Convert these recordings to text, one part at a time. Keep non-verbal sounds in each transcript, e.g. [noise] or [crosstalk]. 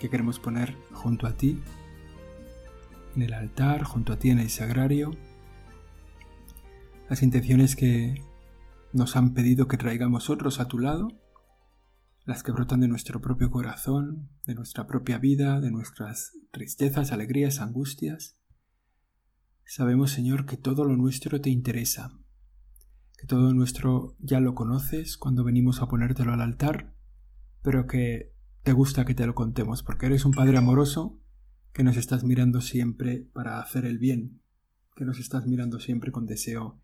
que queremos poner junto a ti, en el altar, junto a ti en el sagrario, las intenciones que nos han pedido que traigamos otros a tu lado, las que brotan de nuestro propio corazón, de nuestra propia vida, de nuestras tristezas, alegrías, angustias. Sabemos, Señor, que todo lo nuestro te interesa, que todo nuestro ya lo conoces cuando venimos a ponértelo al altar pero que te gusta que te lo contemos, porque eres un Padre amoroso que nos estás mirando siempre para hacer el bien, que nos estás mirando siempre con deseo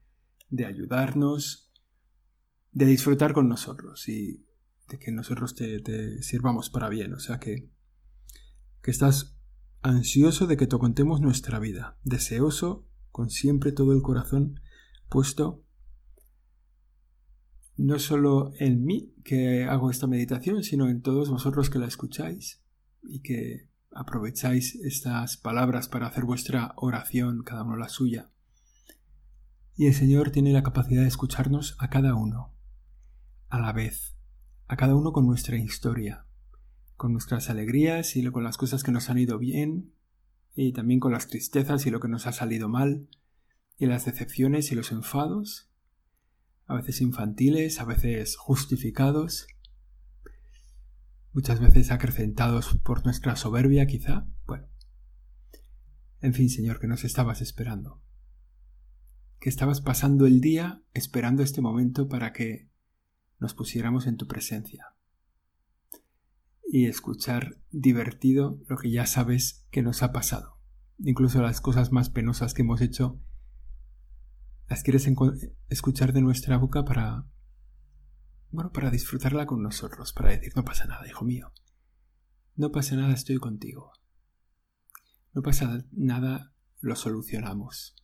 de ayudarnos, de disfrutar con nosotros y de que nosotros te, sirvamos para bien, o sea que, que estás ansioso de que te contemos nuestra vida, deseoso, con siempre todo el corazón puesto no solo en mí que hago esta meditación, sino en todos vosotros que la escucháis y que aprovecháis estas palabras para hacer vuestra oración, cada uno la suya. Y el Señor tiene la capacidad de escucharnos a cada uno, a la vez, a cada uno con nuestra historia, con nuestras alegrías y con las cosas que nos han ido bien, y también con las tristezas y lo que nos ha salido mal, y las decepciones y los enfados, a veces infantiles, a veces justificados, muchas veces acrecentados por nuestra soberbia quizá. Bueno, en fin, Señor, que nos estabas esperando, que estabas pasando el día esperando este momento para que nos pusiéramos en tu presencia. Y escuchar divertido lo que ya sabes que nos ha pasado, incluso las cosas más penosas que hemos hecho las quieres escuchar de nuestra boca para, bueno, para disfrutarla con nosotros, para decir, no pasa nada, hijo mío, no pasa nada, estoy contigo. No pasa nada, lo solucionamos.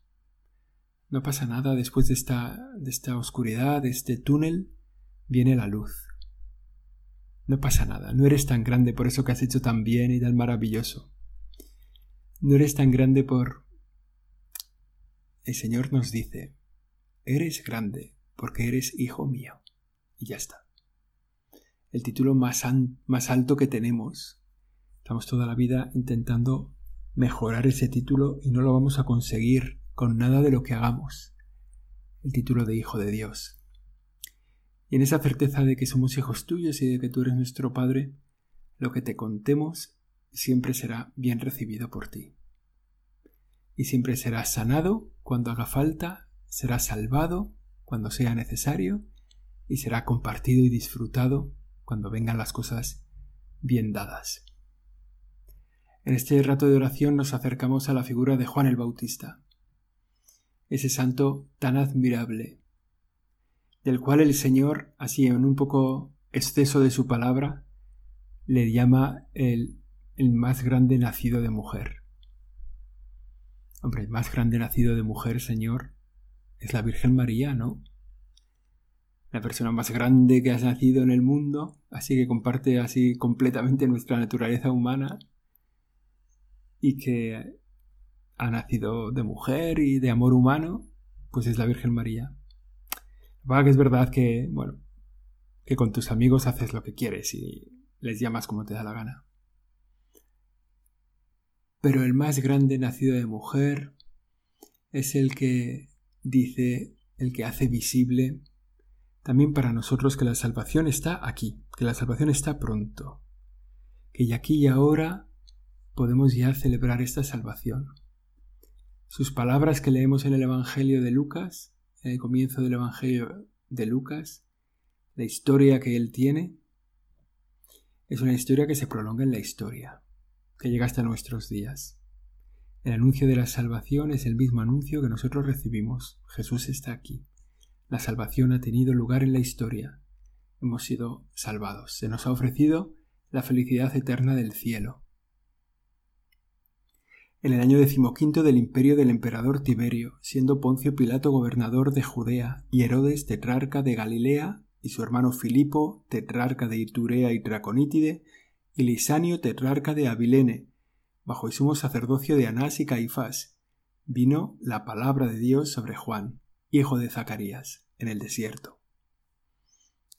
No pasa nada, después de esta, de esta oscuridad, de este túnel, viene la luz. No pasa nada, no eres tan grande por eso que has hecho tan bien y tan maravilloso. No eres tan grande por, el Señor nos dice, eres grande porque eres hijo mío. Y ya está. El título más, alto que tenemos. Estamos toda la vida intentando mejorar ese título y no lo vamos a conseguir con nada de lo que hagamos. El título de Hijo de Dios. Y en esa certeza de que somos hijos tuyos y de que tú eres nuestro Padre, lo que te contemos siempre será bien recibido por ti y siempre será sanado cuando haga falta, será salvado cuando sea necesario y será compartido y disfrutado cuando vengan las cosas bien dadas. En este rato de oración nos acercamos a la figura de Juan el Bautista, ese santo tan admirable, del cual el Señor, así en un poco exceso de su palabra, le llama el, el más grande nacido de mujer. Hombre, el más grande nacido de mujer, Señor, es la Virgen María, ¿no? La persona más grande que has nacido en el mundo, así que comparte así completamente nuestra naturaleza humana y que ha nacido de mujer y de amor humano, pues es la Virgen María. Va que es verdad que, bueno, que con tus amigos haces lo que quieres y les llamas como te da la gana pero el más grande nacido de mujer es el que dice, el que hace visible también para nosotros que la salvación está aquí, que la salvación está pronto, que ya aquí y ahora podemos ya celebrar esta salvación. Sus palabras que leemos en el Evangelio de Lucas, en el comienzo del Evangelio de Lucas, la historia que él tiene, es una historia que se prolonga en la historia que llega hasta nuestros días. El anuncio de la salvación es el mismo anuncio que nosotros recibimos. Jesús está aquí. La salvación ha tenido lugar en la historia. Hemos sido salvados. Se nos ha ofrecido la felicidad eterna del cielo. En el año decimoquinto del imperio del emperador Tiberio, siendo Poncio Pilato gobernador de Judea y Herodes tetrarca de Galilea y su hermano Filipo tetrarca de Iturea y Traconítide y Lisanio tetrarca de Abilene, bajo el sumo sacerdocio de Anás y Caifás, vino la palabra de Dios sobre Juan, hijo de Zacarías, en el desierto.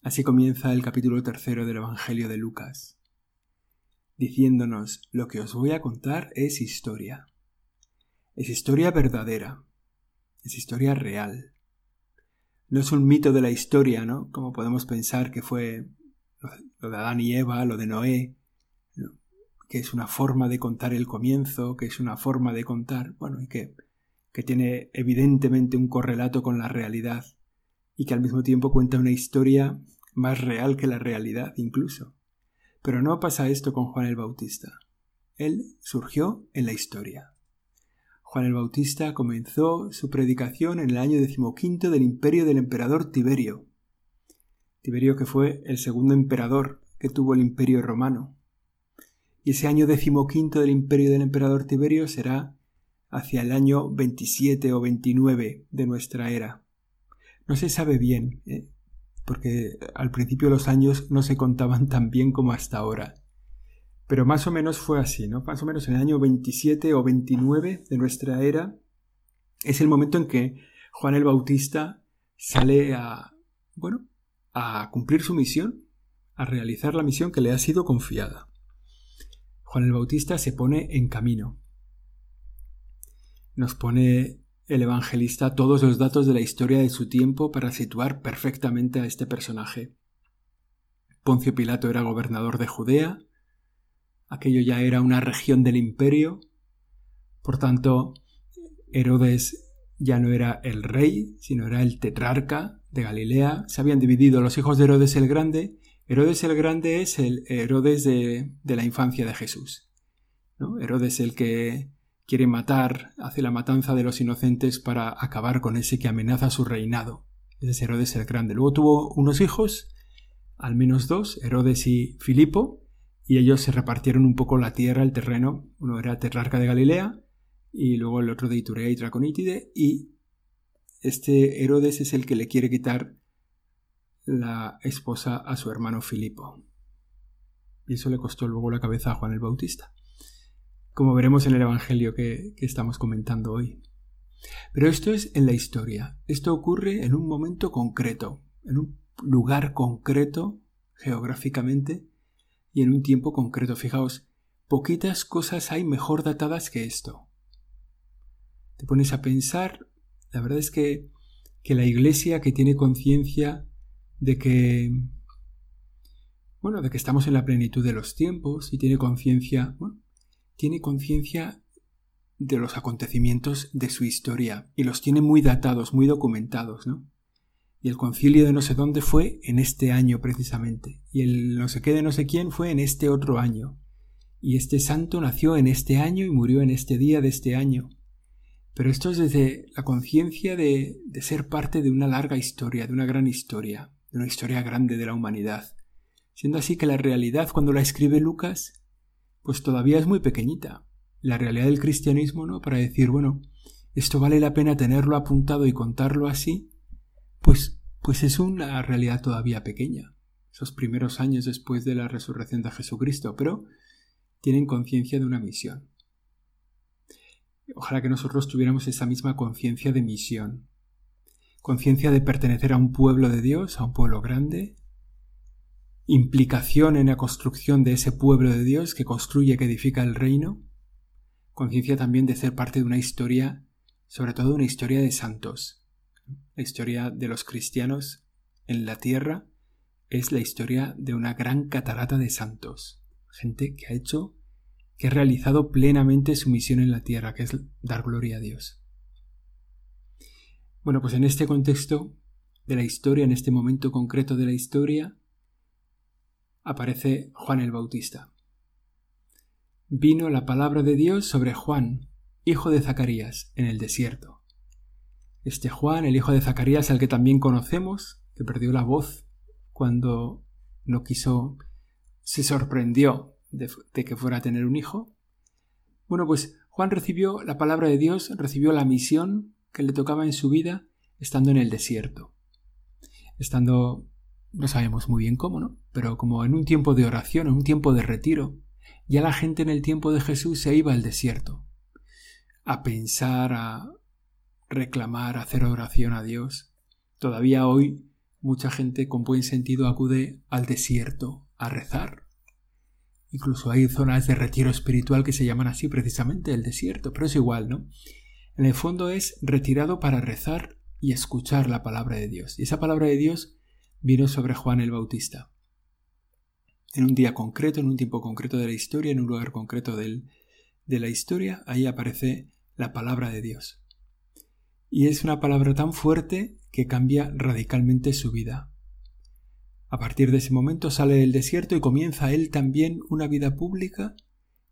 Así comienza el capítulo tercero del Evangelio de Lucas diciéndonos lo que os voy a contar es historia. Es historia verdadera. Es historia real. No es un mito de la historia, ¿no? Como podemos pensar que fue lo de Adán y Eva, lo de Noé, que es una forma de contar el comienzo, que es una forma de contar, bueno, y que, que tiene evidentemente un correlato con la realidad, y que al mismo tiempo cuenta una historia más real que la realidad incluso. Pero no pasa esto con Juan el Bautista. Él surgió en la historia. Juan el Bautista comenzó su predicación en el año decimoquinto del imperio del emperador Tiberio. Tiberio que fue el segundo emperador que tuvo el imperio romano. Y ese año decimoquinto del imperio del emperador Tiberio será hacia el año 27 o 29 de nuestra era. No se sabe bien, ¿eh? porque al principio los años no se contaban tan bien como hasta ahora. Pero más o menos fue así, ¿no? Más o menos en el año 27 o 29 de nuestra era es el momento en que Juan el Bautista sale a, bueno, a cumplir su misión, a realizar la misión que le ha sido confiada. Juan el Bautista se pone en camino. Nos pone el evangelista todos los datos de la historia de su tiempo para situar perfectamente a este personaje. Poncio Pilato era gobernador de Judea, aquello ya era una región del imperio, por tanto, Herodes ya no era el rey, sino era el tetrarca de Galilea, se habían dividido los hijos de Herodes el Grande, Herodes el Grande es el Herodes de, la infancia de Jesús. ¿no? Herodes el que quiere matar, hace la matanza de los inocentes para acabar con ese que amenaza su reinado. Ese es Herodes el Grande. Luego tuvo unos hijos, al menos dos, Herodes y Filipo, y ellos se repartieron un poco la tierra, el terreno. Uno era tetrarca de Galilea, y luego el otro de Iturea y Traconítide, y este Herodes es el que le quiere quitar la esposa a su hermano Filipo. Y eso le costó luego la cabeza a Juan el Bautista como veremos en el Evangelio que, estamos comentando hoy. Pero esto es en la historia. Esto ocurre en un momento concreto, en un lugar concreto geográficamente y en un tiempo concreto. Fijaos, poquitas cosas hay mejor datadas que esto. Te pones a pensar, la verdad es que, que la iglesia que tiene conciencia de que, bueno, de que estamos en la plenitud de los tiempos y tiene conciencia, bueno, tiene conciencia de los acontecimientos de su historia y los tiene muy datados, muy documentados, ¿no? Y el concilio de no sé dónde fue en este año precisamente, y el no sé qué de no sé quién fue en este otro año, y este santo nació en este año y murió en este día de este año. Pero esto es desde la conciencia de, de ser parte de una larga historia, de una gran historia, de una historia grande de la humanidad. Siendo así que la realidad cuando la escribe Lucas pues todavía es muy pequeñita. La realidad del cristianismo, ¿no? Para decir, bueno, esto vale la pena tenerlo apuntado y contarlo así, pues, pues es una realidad todavía pequeña. Esos primeros años después de la resurrección de Jesucristo, pero tienen conciencia de una misión. Ojalá que nosotros tuviéramos esa misma conciencia de misión, conciencia de pertenecer a un pueblo de Dios, a un pueblo grande, implicación en la construcción de ese pueblo de Dios que construye, que edifica el reino, conciencia también de ser parte de una historia, sobre todo una historia de santos. La historia de los cristianos en la tierra es la historia de una gran catarata de santos, gente que ha hecho, que ha realizado plenamente su misión en la tierra, que es dar gloria a Dios. Bueno, pues en este contexto de la historia, en este momento concreto de la historia, aparece Juan el Bautista. Vino la palabra de Dios sobre Juan, hijo de Zacarías, en el desierto. Este Juan, el hijo de Zacarías, al que también conocemos, que perdió la voz cuando no quiso se sorprendió de, que fuera a tener un hijo. Bueno, pues Juan recibió la palabra de Dios, recibió la misión que le tocaba en su vida estando en el desierto. Estando, no sabemos muy bien cómo, ¿no? Pero como en un tiempo de oración, en un tiempo de retiro, ya la gente en el tiempo de Jesús se iba al desierto a pensar, a reclamar, a hacer oración a Dios. Todavía hoy mucha gente con buen sentido acude al desierto a rezar. Incluso hay zonas de retiro espiritual que se llaman así precisamente el desierto, pero es igual, ¿no? En el fondo es retirado para rezar y escuchar la palabra de Dios. Y esa palabra de Dios vino sobre Juan el Bautista. En un día concreto, en un tiempo concreto de la historia, en un lugar concreto del, de la historia, ahí aparece la palabra de Dios. Y es una palabra tan fuerte que cambia radicalmente su vida. A partir de ese momento sale del desierto y comienza él también una vida pública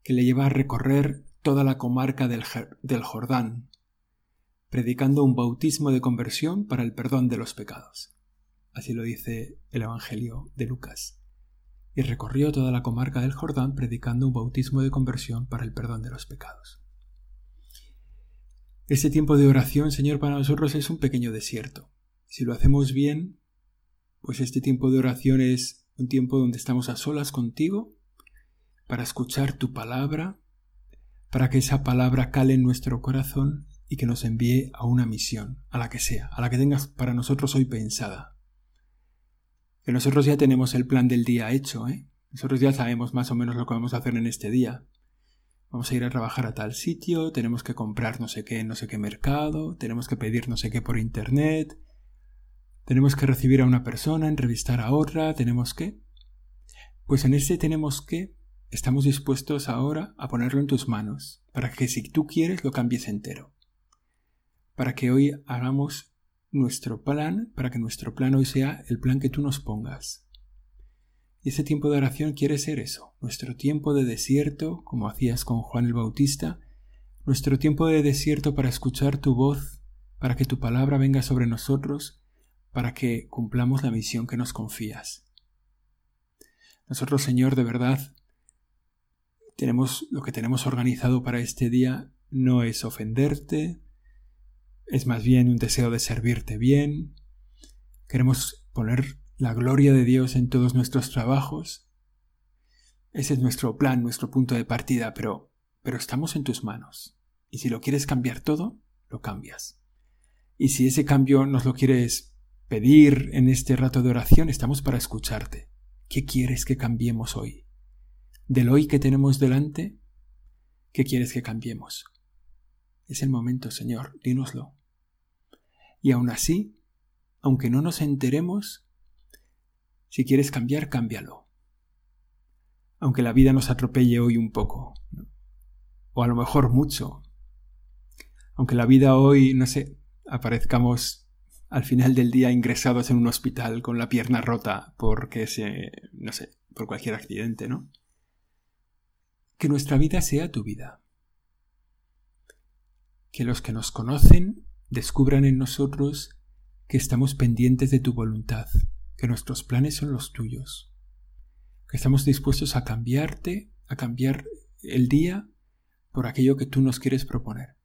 que le lleva a recorrer toda la comarca del, del Jordán, predicando un bautismo de conversión para el perdón de los pecados. Así lo dice el Evangelio de Lucas. Y recorrió toda la comarca del Jordán predicando un bautismo de conversión para el perdón de los pecados. Este tiempo de oración, Señor, para nosotros es un pequeño desierto. Si lo hacemos bien, pues este tiempo de oración es un tiempo donde estamos a solas contigo para escuchar tu palabra, para que esa palabra cale en nuestro corazón y que nos envíe a una misión, a la que sea, a la que tengas para nosotros hoy pensada. Que nosotros ya tenemos el plan del día hecho, ¿eh? Nosotros ya sabemos más o menos lo que vamos a hacer en este día. Vamos a ir a trabajar a tal sitio, tenemos que comprar no sé qué no sé qué mercado, tenemos que pedir no sé qué por internet, tenemos que recibir a una persona, entrevistar a otra, tenemos que... Pues en ese tenemos que estamos dispuestos ahora a ponerlo en tus manos, para que si tú quieres lo cambies entero. Para que hoy hagamos nuestro plan, para que nuestro plan hoy sea el plan que tú nos pongas. Y ese tiempo de oración quiere ser eso, nuestro tiempo de desierto, como hacías con Juan el Bautista, nuestro tiempo de desierto para escuchar tu voz, para que tu palabra venga sobre nosotros, para que cumplamos la misión que nos confías. Nosotros, Señor, de verdad, tenemos lo que tenemos organizado para este día no es ofenderte, es más bien un deseo de servirte bien. Queremos poner la gloria de Dios en todos nuestros trabajos. Ese es nuestro plan, nuestro punto de partida, pero, pero estamos en tus manos. Y si lo quieres cambiar todo, lo cambias. Y si ese cambio nos lo quieres pedir en este rato de oración, estamos para escucharte. ¿Qué quieres que cambiemos hoy? Del hoy que tenemos delante, ¿qué quieres que cambiemos? Es el momento, Señor, dínoslo. Y aún así, aunque no nos enteremos, si quieres cambiar, cámbialo. Aunque la vida nos atropelle hoy un poco, o a lo mejor mucho. Aunque la vida hoy, no sé, aparezcamos al final del día ingresados en un hospital con la pierna rota porque se, no sé, por cualquier accidente, ¿no? Que nuestra vida sea tu vida. Que los que nos conocen descubran en nosotros que estamos pendientes de tu voluntad, que nuestros planes son los tuyos, que estamos dispuestos a cambiarte, a cambiar el día por aquello que tú nos quieres proponer.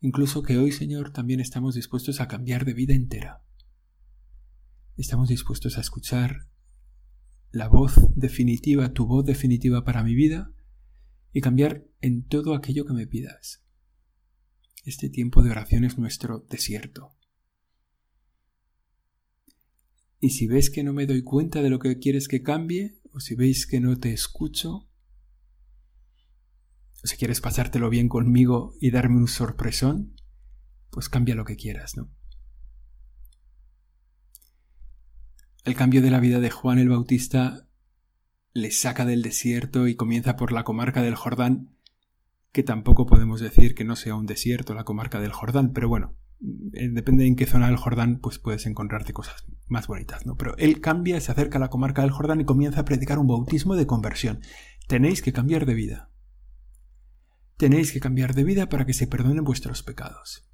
Incluso que hoy, Señor, también estamos dispuestos a cambiar de vida entera. Estamos dispuestos a escuchar la voz definitiva, tu voz definitiva para mi vida, y cambiar en todo aquello que me pidas. Este tiempo de oración es nuestro desierto. Y si ves que no me doy cuenta de lo que quieres que cambie, o si veis que no te escucho, o si quieres pasártelo bien conmigo y darme un sorpresón, pues cambia lo que quieras, ¿no? El cambio de la vida de Juan el Bautista le saca del desierto y comienza por la comarca del Jordán, que tampoco podemos decir que no sea un desierto la comarca del Jordán, pero bueno, eh, depende en qué zona del Jordán, pues puedes encontrarte cosas más bonitas, ¿no? Pero él cambia, se acerca a la comarca del Jordán y comienza a predicar un bautismo de conversión. Tenéis que cambiar de vida. Tenéis que cambiar de vida para que se perdonen vuestros pecados.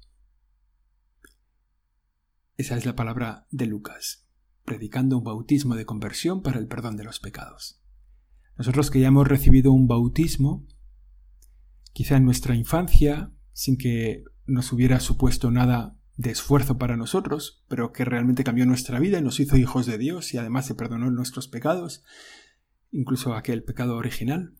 Esa es la palabra de Lucas, predicando un bautismo de conversión para el perdón de los pecados. Nosotros que ya hemos recibido un bautismo, quizá en nuestra infancia, sin que nos hubiera supuesto nada de esfuerzo para nosotros, pero que realmente cambió nuestra vida y nos hizo hijos de Dios y además se perdonó nuestros pecados, incluso aquel pecado original.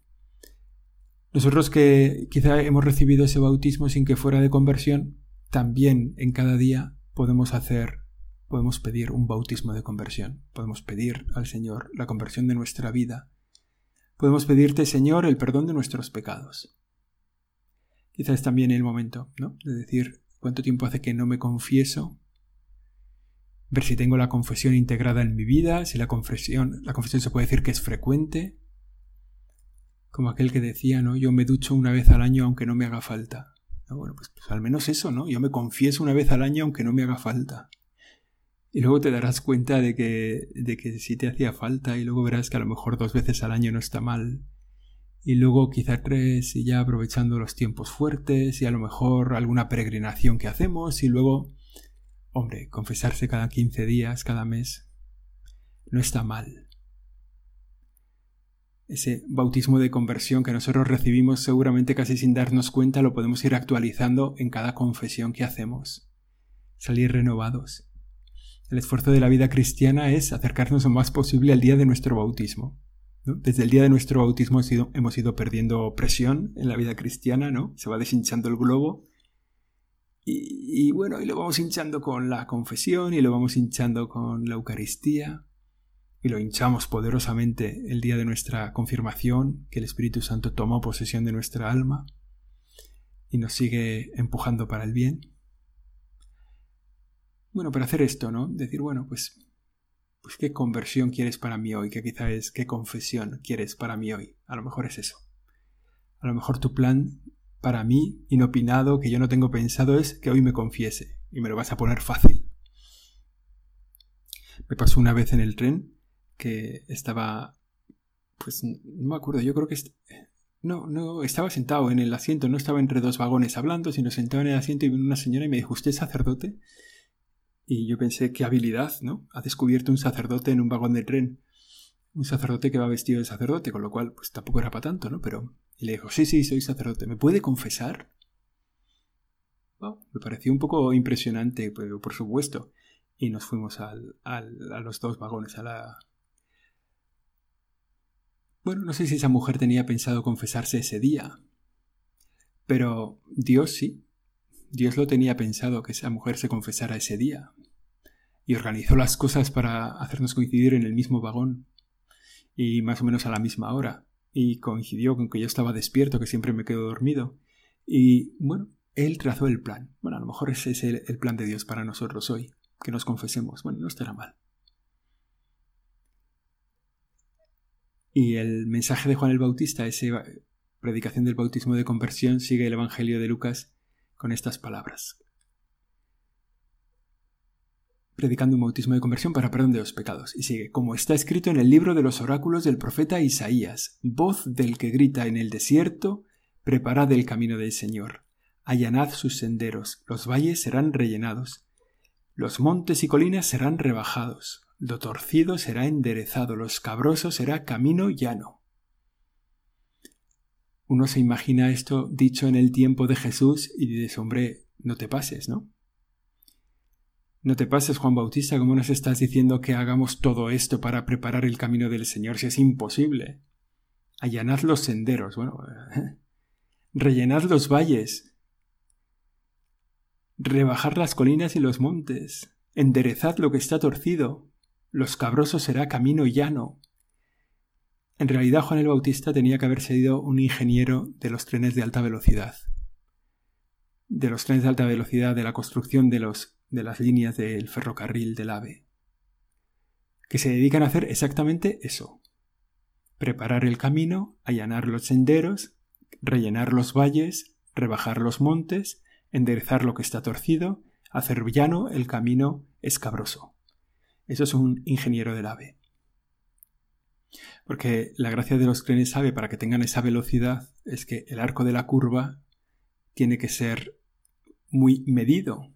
Nosotros que quizá hemos recibido ese bautismo sin que fuera de conversión, también en cada día podemos hacer, podemos pedir un bautismo de conversión, podemos pedir al Señor la conversión de nuestra vida, podemos pedirte, Señor, el perdón de nuestros pecados. Quizás también el momento, ¿no? De decir, ¿cuánto tiempo hace que no me confieso? Ver si tengo la confesión integrada en mi vida, si la confesión, la confesión se puede decir que es frecuente, como aquel que decía, ¿no? Yo me ducho una vez al año aunque no me haga falta. Bueno, pues, pues, al menos eso, ¿no? Yo me confieso una vez al año aunque no me haga falta. Y luego te darás cuenta de que, de que sí te hacía falta y luego verás que a lo mejor dos veces al año no está mal y luego quizá tres y ya aprovechando los tiempos fuertes y a lo mejor alguna peregrinación que hacemos y luego, hombre, confesarse cada 15 días, cada mes, no está mal. Ese bautismo de conversión que nosotros recibimos seguramente casi sin darnos cuenta lo podemos ir actualizando en cada confesión que hacemos. Salir renovados. El esfuerzo de la vida cristiana es acercarnos lo más posible al día de nuestro bautismo. Desde el día de nuestro bautismo hemos ido, perdiendo presión en la vida cristiana, ¿no? Se va deshinchando el globo. Y, bueno, y lo vamos hinchando con la confesión y lo vamos hinchando con la Eucaristía. Y lo hinchamos poderosamente el día de nuestra confirmación, que el Espíritu Santo tomó posesión de nuestra alma y nos sigue empujando para el bien. Bueno, para hacer esto, ¿no? Decir, bueno, pues pues qué conversión quieres para mí hoy, que quizá es qué confesión quieres para mí hoy. A lo mejor es eso. A lo mejor tu plan para mí, inopinado, que yo no tengo pensado, es que hoy me confiese y me lo vas a poner fácil. Me pasó una vez en el tren que estaba, pues no me acuerdo, yo creo que no, no, estaba sentado en el asiento, no estaba entre dos vagones hablando, sino sentado en el asiento y vino una señora y me dijo, ¿usted es sacerdote? Y yo pensé, qué habilidad, ¿no? Ha descubierto un sacerdote en un vagón de tren. Un sacerdote que va vestido de sacerdote, con lo cual, pues tampoco era para tanto, ¿no? Pero. Y le dijo, sí, sí, soy sacerdote. ¿Me puede confesar? me pareció un poco impresionante, pero por supuesto. Y nos fuimos al, al, a los dos vagones, a la. Bueno, no sé si esa mujer tenía pensado confesarse ese día. Pero Dios sí, Dios lo tenía pensado que esa mujer se confesara ese día, y organizó las cosas para hacernos coincidir en el mismo vagón, y más o menos a la misma hora, y coincidió con que yo estaba despierto, que siempre me quedo dormido, y bueno, él trazó el plan. Bueno, a lo mejor ese es el, el plan de Dios para nosotros hoy, que nos confesemos. Bueno, no estará mal. Y el mensaje de Juan el Bautista, esa predicación del bautismo de conversión, sigue el Evangelio de Lucas con estas palabras. Predicando un bautismo de conversión para perdón de los pecados. Y sigue, como está escrito en el libro de los oráculos del profeta Isaías, voz del que grita en el desierto, preparad el camino del Señor, allanad sus senderos, los valles serán rellenados, los montes y colinas serán rebajados, lo torcido será enderezado, lo escabroso será camino llano. Uno se imagina esto dicho en el tiempo de Jesús y dice, hombre, no te pases, ¿no? No te pases, Juan Bautista, ¿cómo nos estás diciendo que hagamos todo esto para preparar el camino del Señor si es imposible? Allanad los senderos, bueno, [laughs] rellenad los valles, rebajar las colinas y los montes, enderezad lo que está torcido, los cabrosos será camino llano, en realidad Juan el Bautista tenía que haber sido un ingeniero de los trenes de alta velocidad. De los trenes de alta velocidad, de la construcción de, los, de las líneas del ferrocarril del AVE. Que se dedican a hacer exactamente eso. Preparar el camino, allanar los senderos, rellenar los valles, rebajar los montes, enderezar lo que está torcido, hacer llano el camino escabroso. Eso es un ingeniero del AVE. Porque la gracia de los trenes AVE para que tengan esa velocidad es que el arco de la curva tiene que ser muy medido,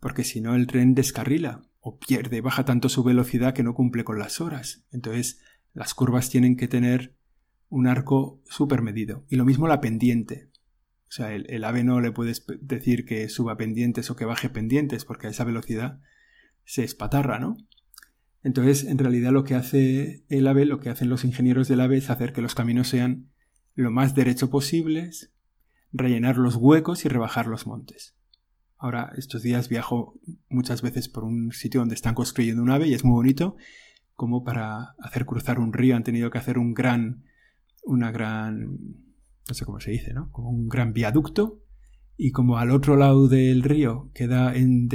porque si no el tren descarrila o pierde, baja tanto su velocidad que no cumple con las horas. Entonces las curvas tienen que tener un arco súper medido. Y lo mismo la pendiente. O sea, el, ave no le puedes decir que suba pendientes o que baje pendientes, porque a esa velocidad se espatarra, ¿no? Entonces, en realidad lo que hace el ave, lo que hacen los ingenieros del ave es hacer que los caminos sean lo más derecho posibles, rellenar los huecos y rebajar los montes. Ahora, estos días viajo muchas veces por un sitio donde están construyendo un ave y es muy bonito, como para hacer cruzar un río han tenido que hacer un gran, una gran, no sé cómo se dice, ¿no? Como un gran viaducto y como al otro lado del río queda en,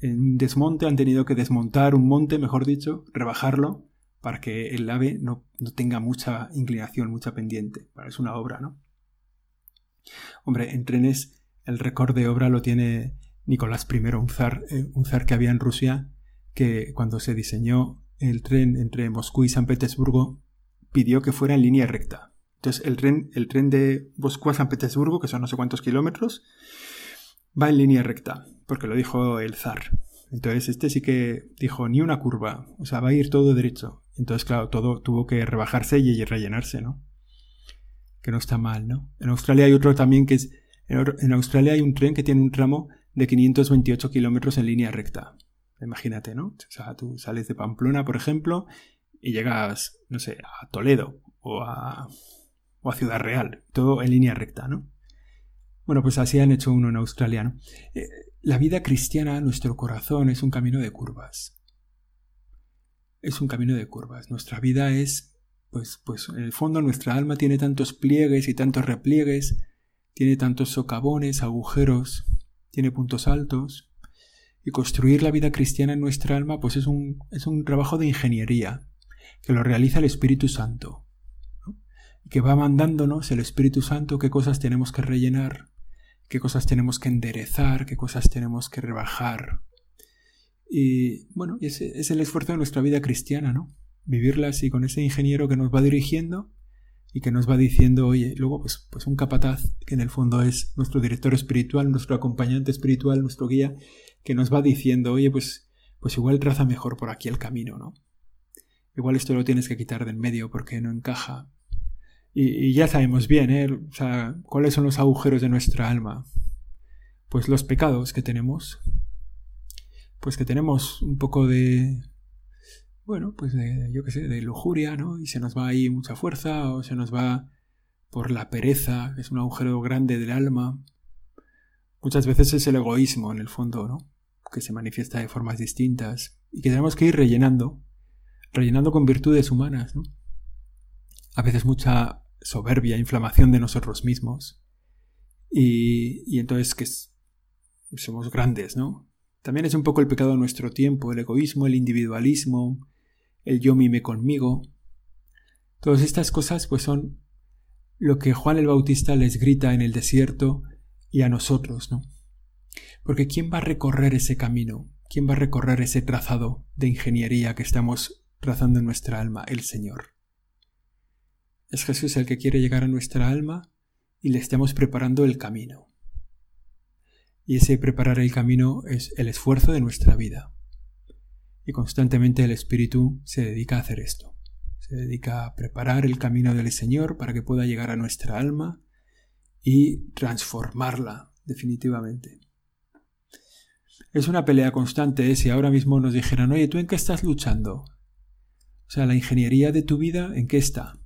desmonte, han tenido que desmontar un monte, mejor dicho, rebajarlo para que el ave no, tenga mucha inclinación, mucha pendiente. es una obra, ¿no? Hombre, en trenes el récord de obra lo tiene Nicolás I, un zar, eh, un zar que había en Rusia, que cuando se diseñó el tren entre Moscú y San Petersburgo, pidió que fuera en línea recta. Entonces el tren, el tren de Moscú a San Petersburgo, que son no sé cuántos kilómetros, va en línea recta, porque lo dijo el zar. Entonces este sí que dijo ni una curva, o sea, va a ir todo derecho. Entonces, claro, todo tuvo que rebajarse y rellenarse, ¿no? Que no está mal, ¿no? En Australia hay otro también que es en Australia hay un tren que tiene un tramo de 528 kilómetros en línea recta. Imagínate, ¿no? O sea, tú sales de Pamplona, por ejemplo, y llegas, no sé, a Toledo o a, o a Ciudad Real. Todo en línea recta, ¿no? Bueno, pues así han hecho uno en Australia, ¿no? Eh, la vida cristiana, nuestro corazón, es un camino de curvas. Es un camino de curvas. Nuestra vida es, pues, pues en el fondo nuestra alma tiene tantos pliegues y tantos repliegues tiene tantos socavones, agujeros, tiene puntos altos. Y construir la vida cristiana en nuestra alma, pues es un, es un trabajo de ingeniería, que lo realiza el Espíritu Santo, y que va mandándonos el Espíritu Santo qué cosas tenemos que rellenar, qué cosas tenemos que enderezar, qué cosas tenemos que rebajar. Y bueno, ese es el esfuerzo de nuestra vida cristiana, ¿no? Vivirla así con ese ingeniero que nos va dirigiendo y que nos va diciendo, oye, luego pues, pues un capataz, que en el fondo es nuestro director espiritual, nuestro acompañante espiritual, nuestro guía, que nos va diciendo, oye, pues, pues igual traza mejor por aquí el camino, ¿no? Igual esto lo tienes que quitar del medio porque no encaja. Y, ya sabemos bien, ¿eh? O sea, ¿cuáles son los agujeros de nuestra alma? Pues los pecados que tenemos. Pues que tenemos un poco de bueno, pues de, yo qué sé, de lujuria, ¿no? Y se nos va ahí mucha fuerza o se nos va por la pereza, que es un agujero grande del alma. Muchas veces es el egoísmo, en el fondo, ¿no? Que se manifiesta de formas distintas y que tenemos que ir rellenando, rellenando con virtudes humanas, ¿no? A veces mucha soberbia, inflamación de nosotros mismos. Y, entonces que somos grandes, ¿no? También es un poco el pecado de nuestro tiempo, el egoísmo, el individualismo, el yo mime conmigo. Todas estas cosas pues son lo que Juan el Bautista les grita en el desierto y a nosotros, ¿no? Porque ¿quién va a recorrer ese camino? ¿Quién va a recorrer ese trazado de ingeniería que estamos trazando en nuestra alma? El Señor. Es Jesús el que quiere llegar a nuestra alma y le estamos preparando el camino. Y ese preparar el camino es el esfuerzo de nuestra vida. Y constantemente el Espíritu se dedica a hacer esto. Se dedica a preparar el camino del Señor para que pueda llegar a nuestra alma y transformarla definitivamente. Es una pelea constante ¿eh? si ahora mismo nos dijeran, oye, ¿tú en qué estás luchando? O sea, la ingeniería de tu vida, ¿en qué está?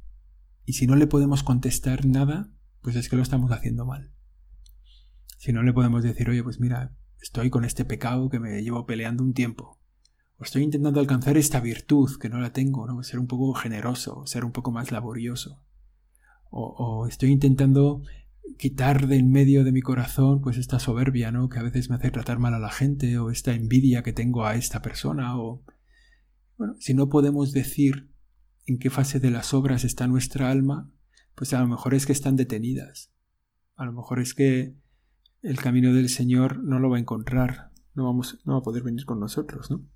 Y si no le podemos contestar nada, pues es que lo estamos haciendo mal. Si no le podemos decir, oye, pues mira, estoy con este pecado que me llevo peleando un tiempo estoy intentando alcanzar esta virtud que no la tengo, ¿no? Ser un poco generoso, ser un poco más laborioso. O, estoy intentando quitar de en medio de mi corazón pues esta soberbia, ¿no? Que a veces me hace tratar mal a la gente o esta envidia que tengo a esta persona o bueno, si no podemos decir en qué fase de las obras está nuestra alma, pues a lo mejor es que están detenidas. A lo mejor es que el camino del Señor no lo va a encontrar, no vamos no va a poder venir con nosotros, ¿no?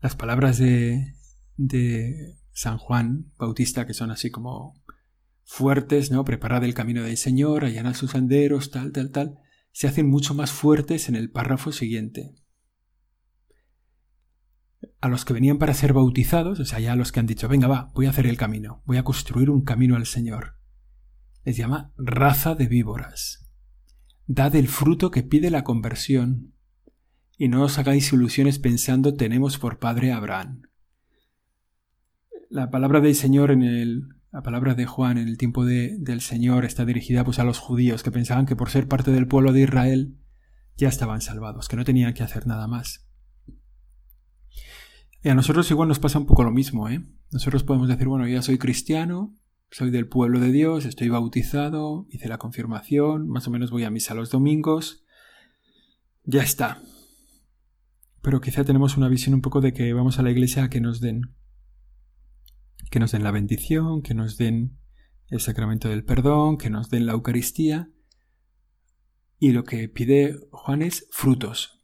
las palabras de, de San Juan Bautista, que son así como fuertes, ¿no? Preparad el camino del Señor, allanar sus senderos, tal, tal, tal, se hacen mucho más fuertes en el párrafo siguiente. A los que venían para ser bautizados, o sea, ya a los que han dicho, venga, va, voy a hacer el camino, voy a construir un camino al Señor. Les llama raza de víboras. Dad el fruto que pide la conversión, y no os hagáis ilusiones pensando tenemos por padre a Abraham. La palabra del Señor en el, la palabra de Juan en el tiempo del Señor está dirigida pues a los judíos que pensaban que por ser parte del pueblo de Israel ya estaban salvados, que no tenían que hacer nada más. Y a nosotros igual nos pasa un poco lo mismo, ¿eh? Nosotros podemos decir, bueno, ya soy cristiano, soy del pueblo de Dios, estoy bautizado, hice la confirmación, más o menos voy a misa los domingos, ya está. Pero quizá tenemos una visión un poco de que vamos a la iglesia a que nos den que nos den la bendición, que nos den el sacramento del perdón, que nos den la Eucaristía. Y lo que pide Juan es frutos,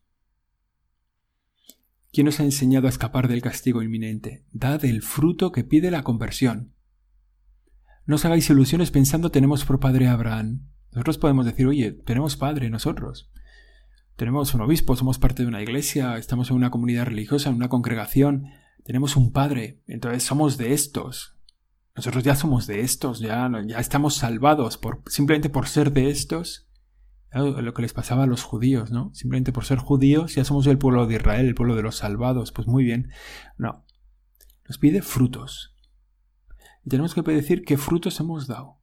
¿Quién os ha enseñado a escapar del castigo inminente? Dad el fruto que pide la conversión. No os hagáis ilusiones pensando tenemos por padre Abraham. Nosotros podemos decir, oye, tenemos padre nosotros. Tenemos un obispo, somos parte de una iglesia, estamos en una comunidad religiosa, en una congregación, tenemos un padre, entonces somos de estos. Nosotros ya somos de estos, ya, ya estamos salvados por, simplemente por ser de estos lo que les pasaba a los judíos, ¿no? Simplemente por ser judíos ya somos el pueblo de Israel, el pueblo de los salvados. Pues muy bien. No. Nos pide frutos. Y tenemos que decir qué frutos hemos dado.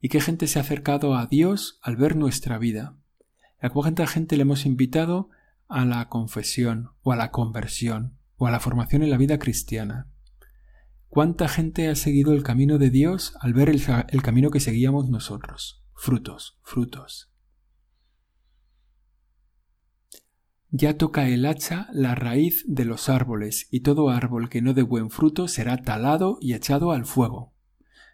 Y qué gente se ha acercado a Dios al ver nuestra vida. A cuánta gente le hemos invitado a la confesión o a la conversión o a la formación en la vida cristiana. ¿Cuánta gente ha seguido el camino de Dios al ver el, el camino que seguíamos nosotros? Frutos, frutos. Ya toca el hacha la raíz de los árboles, y todo árbol que no dé buen fruto será talado y echado al fuego.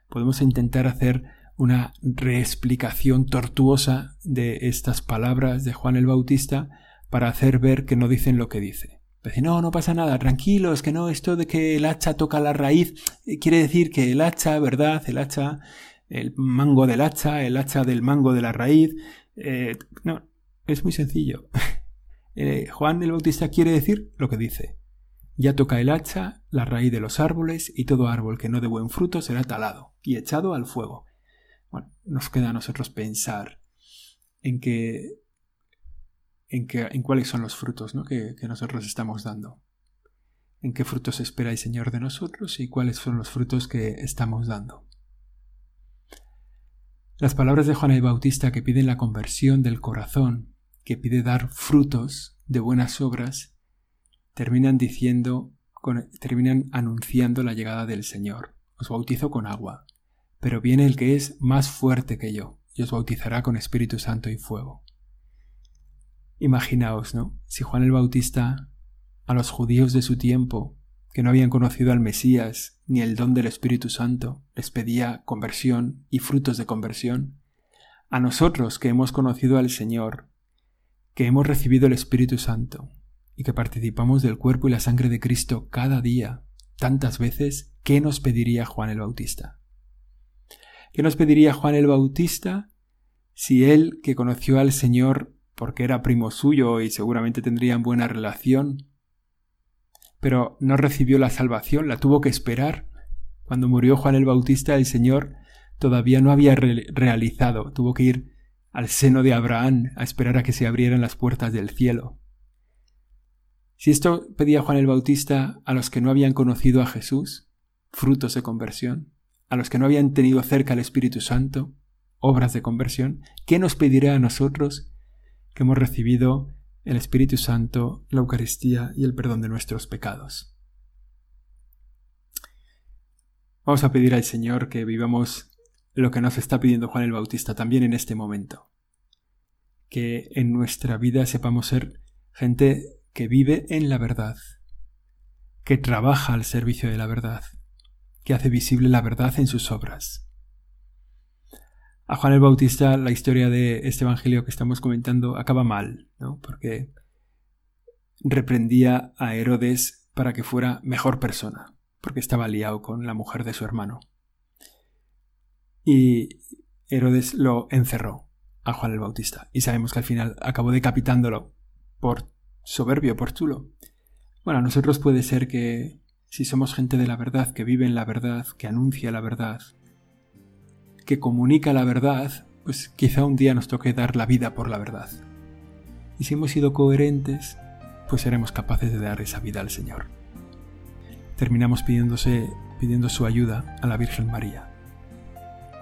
Podemos intentar hacer una reexplicación tortuosa de estas palabras de Juan el Bautista para hacer ver que no dicen lo que dice. Dice, no, no pasa nada, tranquilos, que no, esto de que el hacha toca la raíz, eh, quiere decir que el hacha, ¿verdad? El hacha, el mango del hacha, el hacha del mango de la raíz, eh, no, es muy sencillo. [laughs] Eh, Juan el Bautista quiere decir lo que dice. Ya toca el hacha, la raíz de los árboles, y todo árbol que no dé buen fruto será talado y echado al fuego. Bueno, nos queda a nosotros pensar en qué, en, en cuáles son los frutos ¿no? que, que nosotros estamos dando. En qué frutos espera el Señor de nosotros y cuáles son los frutos que estamos dando. Las palabras de Juan el Bautista que piden la conversión del corazón que pide dar frutos de buenas obras, terminan diciendo, terminan anunciando la llegada del Señor. Os bautizo con agua, pero viene el que es más fuerte que yo, y os bautizará con Espíritu Santo y fuego. Imaginaos, ¿no? Si Juan el Bautista a los judíos de su tiempo, que no habían conocido al Mesías ni el don del Espíritu Santo, les pedía conversión y frutos de conversión, a nosotros que hemos conocido al Señor que hemos recibido el Espíritu Santo y que participamos del cuerpo y la sangre de Cristo cada día, tantas veces, ¿qué nos pediría Juan el Bautista? ¿Qué nos pediría Juan el Bautista si él, que conoció al Señor porque era primo suyo y seguramente tendrían buena relación, pero no recibió la salvación, la tuvo que esperar? Cuando murió Juan el Bautista, el Señor todavía no había realizado, tuvo que ir al seno de Abraham a esperar a que se abrieran las puertas del cielo. Si esto pedía Juan el Bautista a los que no habían conocido a Jesús, frutos de conversión, a los que no habían tenido cerca al Espíritu Santo, obras de conversión, ¿qué nos pedirá a nosotros que hemos recibido el Espíritu Santo, la Eucaristía y el perdón de nuestros pecados? Vamos a pedir al Señor que vivamos lo que nos está pidiendo Juan el Bautista también en este momento. Que en nuestra vida sepamos ser gente que vive en la verdad, que trabaja al servicio de la verdad, que hace visible la verdad en sus obras. A Juan el Bautista la historia de este Evangelio que estamos comentando acaba mal, ¿no? Porque reprendía a Herodes para que fuera mejor persona, porque estaba liado con la mujer de su hermano y Herodes lo encerró a Juan el Bautista. Y sabemos que al final acabó decapitándolo por soberbio, por chulo. Bueno, a nosotros puede ser que si somos gente de la verdad, que vive en la verdad, que anuncia la verdad, que comunica la verdad, pues quizá un día nos toque dar la vida por la verdad. Y si hemos sido coherentes, pues seremos capaces de dar esa vida al Señor. Terminamos pidiéndose, pidiendo su ayuda a la Virgen María,